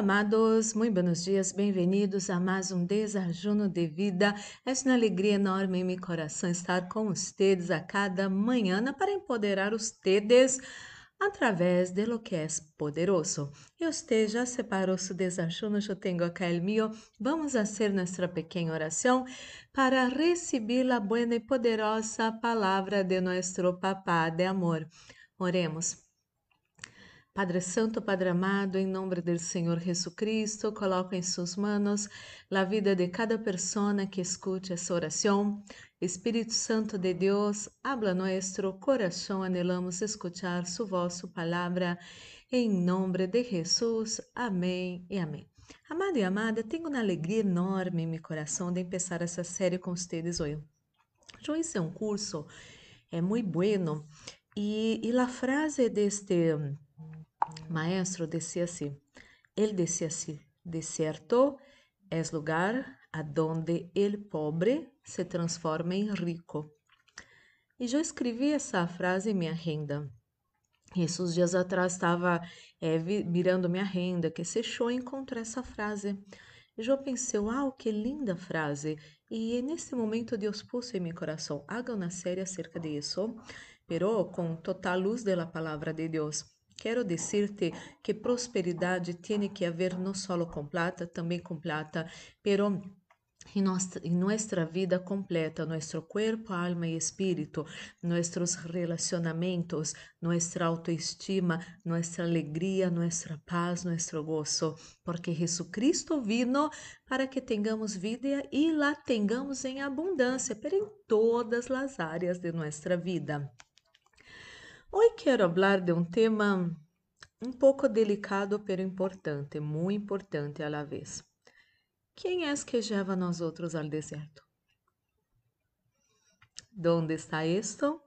Amados, muito buenos dias, bem-vindos a mais um desajuno de vida. É uma alegria enorme em meu coração estar com vocês a cada manhã para empoderar vocês através de lo que é poderoso. E você já separou seu desajuno, eu tenho aqui o meu. Vamos fazer nossa pequena oração para receber a boa e poderosa palavra de nosso Papá de amor. Oremos. Padre Santo, Padre amado, em nome do Senhor Jesus Cristo, coloco em suas mãos a vida de cada pessoa que escute essa oração. Espírito Santo de Deus, habla nosso coração, anelamos escuchar su voz, su palavra, em nome de Jesus. Amém e amém. Amado e amada, tenho uma alegria enorme em meu coração de começar essa série com vocês hoje. Eu hice um curso é muito bueno e, e a frase deste maestro decía así, él decía así, desierto es lugar a donde el pobre se transforma em rico. E eu escrevi essa frase em minha renda. Esses dias atrás estava é, mirando minha renda, que fechou e encontrei essa frase. E eu pensei, uau, que linda frase. E nesse momento Deus pôs em meu coração, haga uma série acerca disso, pero com total luz da palavra de Deus. Quero dizer-te que prosperidade tem que haver não só com plata, também com plata, pero em nossa, em nossa vida completa, nosso corpo, alma e espírito, nossos relacionamentos, nossa autoestima, nossa alegria, nossa paz, nosso gozo, porque Jesucristo vino para que tenhamos vida e la tenhamos em abundância, pero em todas as áreas de nossa vida. Hoje quero falar de um tema um pouco delicado, pero importante, muito importante a la vez. Quem é que leva nós outros ao deserto? Onde está isto?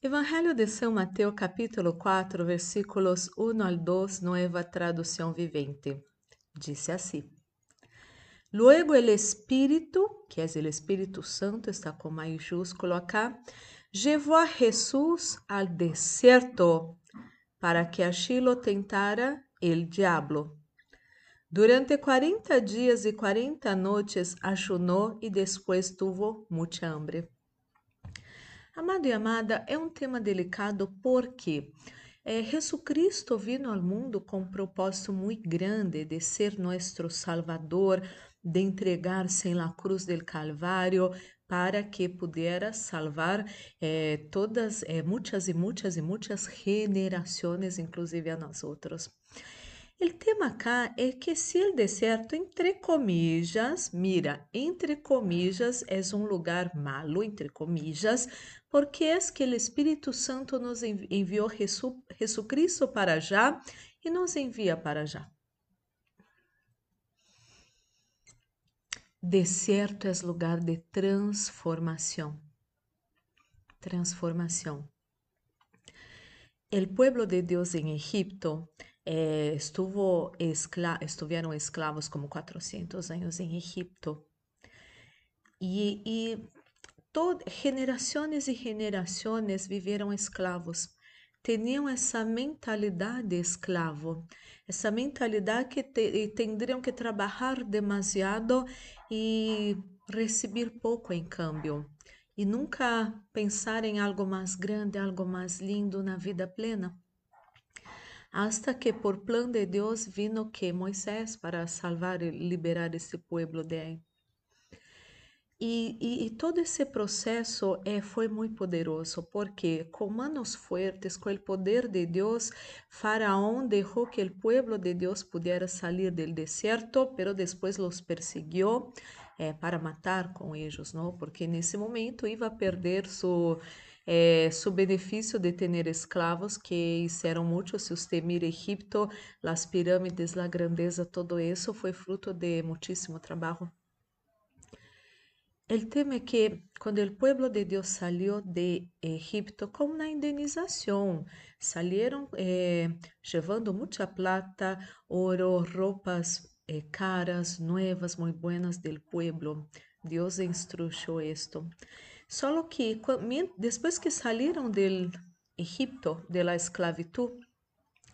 Evangelho de São Mateus, capítulo 4, versículos 1 ao 2, nova tradução vivente. Disse assim: Luego el Espírito, que é o Espírito Santo, está com maiúsculo acá, llevó a Jesús al desierto para que allí lo tentara el diablo. Durante cuarenta dias e quarenta noites ayunou e depois tuvo muita hambre. Amado e amada, é um tema delicado porque é, Jesus Cristo vino ao mundo com um propósito muito grande de ser nosso Salvador, de entregar-se la cruz del Calvário para que pudera salvar eh, todas, eh, muitas e muitas e muitas generações, inclusive a nós outros. O tema acá é que se o deserto, entre comillas, mira, entre comillas, é um lugar malo, entre comillas, porque é que o Espírito Santo nos enviou Jesus Cristo para já e nos envia para já. Deserto é lugar de transformação. Transformação. El pueblo de Deus em Egipto eh, estuvo escla estuvieron esclavos como 400 anos em Egipto. E, e e gerações viveram esclavos. Tinham essa mentalidade de esclavo essa mentalidade que te, teriam que trabalhar demasiado e receber pouco em câmbio e nunca pensar em algo mais grande, algo mais lindo na vida plena. Hasta que por plano de Deus vino que Moisés para salvar e liberar esse povo de. E, e, e, todo esse processo é, foi muito poderoso, porque com manos fortes, com o poder de Deus, Faraón deixou que o povo de Deus pudesse sair do deserto, pero depois los persiguió é, para matar com eles, não? porque nesse momento ia perder é, su benefício de ter escravos, que hicieron muito. Se você mira Egipto, as pirâmides, a grandeza, todo isso foi fruto de muitíssimo trabalho El tema é que quando o pueblo de Deus salió de Egipto com uma indenização, salieron eh, llevando muita plata, oro, roupas eh, caras, nuevas, muy buenas del pueblo. Deus instruyó esto. Solo que depois que saíram del Egipto, de la esclavitud,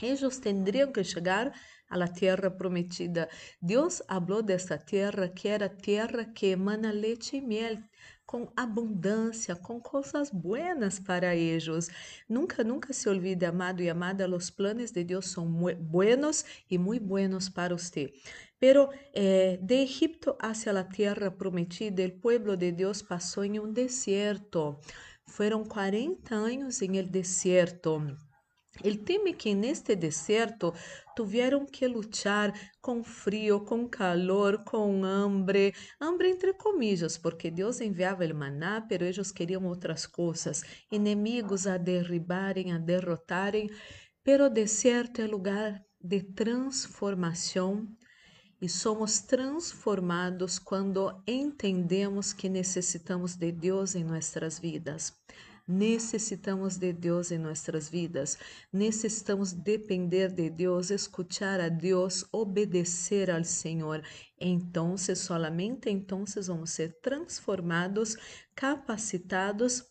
Ellos tendrían que llegar a la tierra prometida. Dios habló de esta tierra que era tierra que emana leche y miel, com abundância, com coisas buenas para eles. Nunca, nunca se olvide, amado e amada, os planos de Deus são buenos e muito buenos para você. Pero eh, de Egipto hacia la tierra prometida, el pueblo de Dios pasó en un desierto. Fueron 40 años en el desierto. Ele teme que neste deserto tiveram que lutar com frio, com calor, com hambre, hambre entre comillas, porque Deus enviava o maná, pero eles queriam outras coisas, inimigos a derribarem, a derrotarem, pero o deserto é lugar de transformação e somos transformados quando entendemos que necessitamos de Deus em nossas vidas. Necessitamos de Deus em nossas vidas, necessitamos depender de Deus, escuchar a Deus, obedecer ao Senhor. Então, solamente então vamos ser transformados, capacitados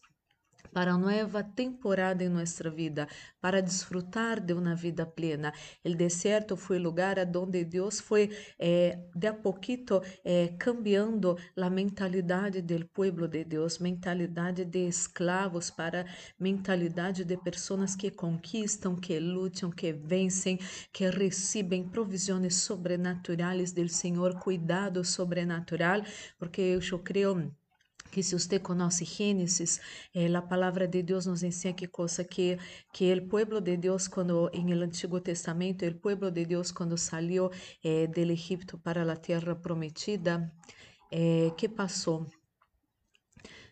para nova temporada em nossa vida, para desfrutar de uma vida plena. O deserto foi lugar onde Deus foi eh, de a pouquito eh, cambiando a mentalidade do povo de Deus, mentalidade de escravos para mentalidade de pessoas que conquistam, que lutam, que vencem, que recebem provisões sobrenaturais do Senhor, cuidado sobrenatural, porque eu creio que se você conhece Gênesis, eh, a palavra de Deus nos ensina que coisa que que o pueblo de Deus quando em el Antigo Testamento, o pueblo de Deus quando saiu eh, del Egipto para a terra prometida, eh, que passou?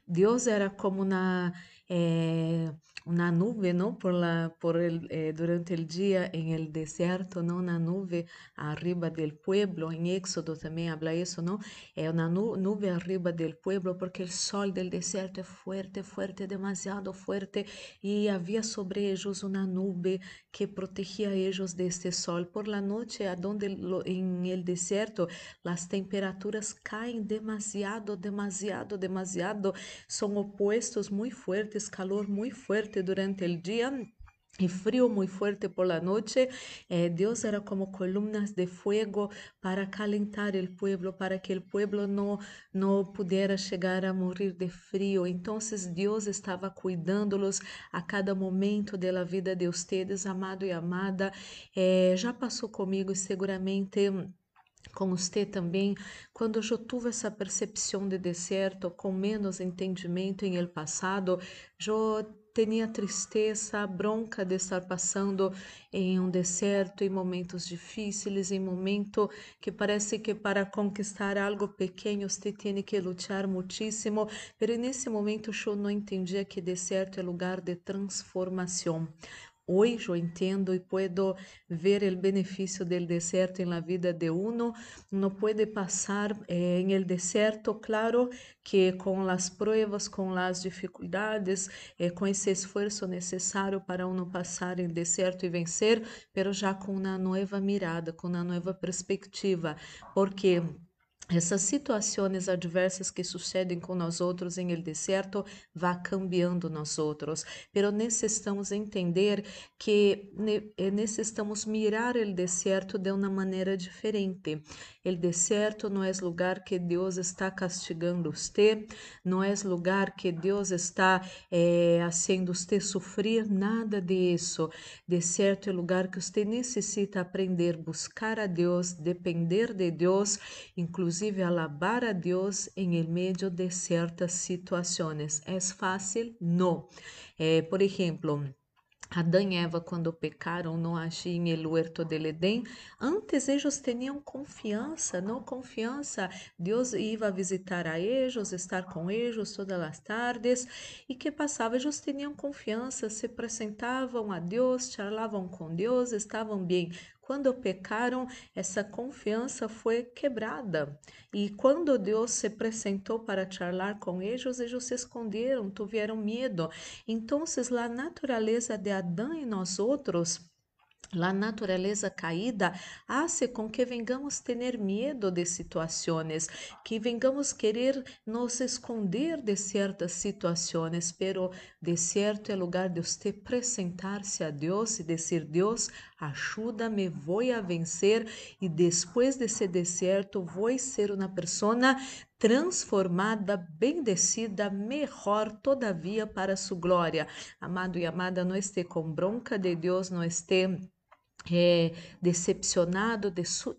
Deus era como na eh, una nube, ¿no? Por la, por el, eh, durante el día en el desierto, ¿no? Una nube arriba del pueblo, en Éxodo también habla eso, ¿no? É una nu nube arriba del pueblo porque el sol del desierto es fuerte, fuerte, demasiado fuerte y había sobre ellos una nube que protegía a ellos de este sol. Por la noche, donde lo, en el desierto las temperaturas caen demasiado, demasiado, demasiado, son opuestos muy fuertes, calor muy fuerte fuerte durante o dia e frio muito forte por la noche, eh, Deus era como columnas de fuego para calentar o pueblo, para que o pueblo não não pudesse chegar a morrer de frio. Então, Deus estava cuidando-los a cada momento da vida de ustedes, amado e amada. Eh, já passou comigo seguramente com você também, quando eu tive essa percepção de deserto, com menos entendimento em el passado, eu tinha tristeza, bronca de estar passando em um deserto, em momentos difíceis, em momento que parece que para conquistar algo pequeno você tem que lutar muitíssimo, mas nesse momento eu não entendia que deserto é lugar de transformação. Hoy yo entiendo y puedo ver el beneficio del desierto en la vida de uno. No puede pasar eh, en el desierto, claro, que con las pruebas, con las dificultades, eh, con ese esfuerzo necesario para uno pasar el desierto y vencer, pero ya con una nueva mirada, con una nueva perspectiva, porque essas situações adversas que sucedem com nós outros em el deserto vá cambiando nós outros, pero necessitamos entender que eh, necessitamos mirar o deserto de uma maneira diferente. O deserto não é lugar que Deus está castigando você, não é lugar que Deus está eh, fazendo você sofrer, nada disso. Deserto é lugar que você necessita aprender, buscar a Deus, depender de Deus, inclusive alabar a Deus em meio de certas situações. É fácil? Não. Eh, por exemplo, Adão e Eva, quando pecaram, não agiam el huerto del Edén. Antes eles tinham confiança, não confiança. Deus ia visitar a eles, estar com eles todas as tardes. E que passava? Eles tinham confiança, se apresentavam a Deus, charlavam com Deus, estavam bem. Quando pecaram, essa confiança foi quebrada. E quando Deus se apresentou para charlar com eles, eles se esconderam, tiveram medo. Então, a natureza de Adão e nós outros La natureza caída hace com que vengamos ter medo de situações, que vengamos querer nos esconder de certas situações, pero de certo é lugar de você apresentar-se a Deus e dizer: Deus, ajuda-me, vou a vencer e depois desse deserto vou ser uma pessoa transformada, bendecida, melhor todavia para sua glória. Amado e amada, não esteja com bronca de Deus, não esteja é, decepcionado,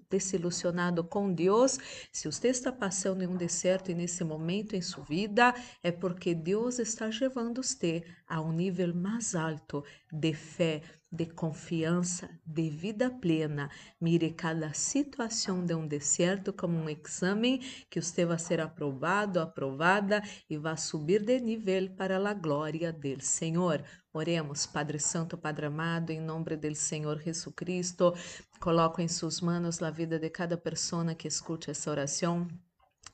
desilusionado com Deus, se você está passando em um deserto e nesse momento em sua vida, é porque Deus está levando você a um nível mais alto de fé, de confiança, de vida plena. Mire cada situação de um deserto como um exame que você vai ser aprovado, aprovada e vai subir de nível para a glória do Senhor. Oremos, Padre Santo, Padre amado, em nome do Senhor Jesus Cristo, coloco em suas mãos a vida de cada pessoa que escute essa oração.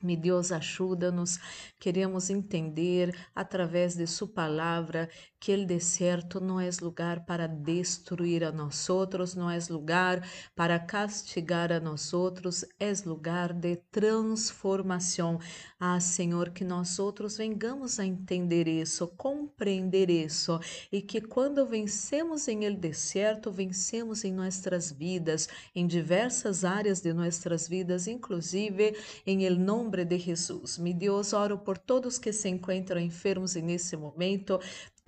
Me Deus ajuda-nos, queremos entender através de Sua palavra que o deserto não é lugar para destruir a nós outros, não é lugar para castigar a nós outros, é lugar de transformação. Ah, Senhor, que nós outros vengamos a entender isso, compreender isso e que quando vencemos em el deserto, vencemos em nossas vidas, em diversas áreas de nossas vidas, inclusive em el nome nombre de Jesus. Mi Deus, oro por todos que se encontram enfermos nesse momento,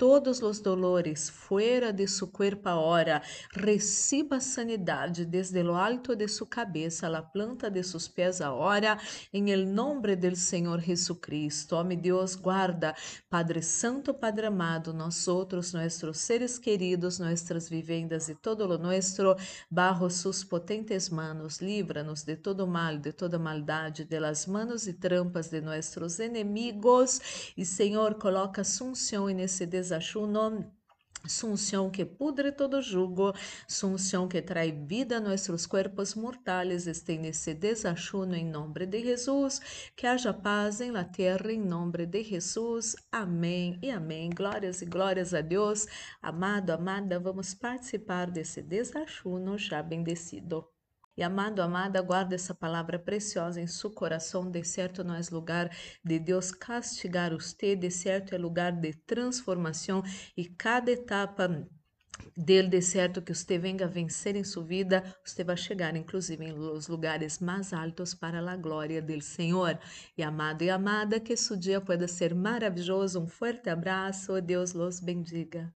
todos os dolores fuera de su cuerpo ahora, reciba sanidade desde lo alto de su cabeza, la planta de sus pés ahora, em el nombre del Senhor Jesucristo. Ó, oh, Deus, guarda, Padre Santo, Padre amado, nós outros, nossos seres queridos, nossas vivendas e todo lo nuestro, bajo sus potentes manos, livra-nos de todo mal, de toda maldade, de las manos e trampas de nossos inimigos, e Senhor, coloca sunção nesse desafio desayuno Sunción que pudre todo jugo, sunción que trae vida a nuestros cuerpos mortales, esté nesse desayuno em nome de Jesus, que haja paz em la tierra em nome de Jesus. Amém e amém. Glórias e glórias a Deus. Amado, amada, vamos participar desse desayuno já bendecido. E amado, amada, guarda essa palavra preciosa em seu coração. De certo não é lugar de Deus castigar você, de certo é lugar de transformação e cada etapa dele de certo que você venga vencer em sua vida, você vai chegar inclusive em los lugares mais altos para a glória do Senhor. E amado e amada, que seu dia pueda ser maravilhoso. Um forte abraço, Deus los bendiga.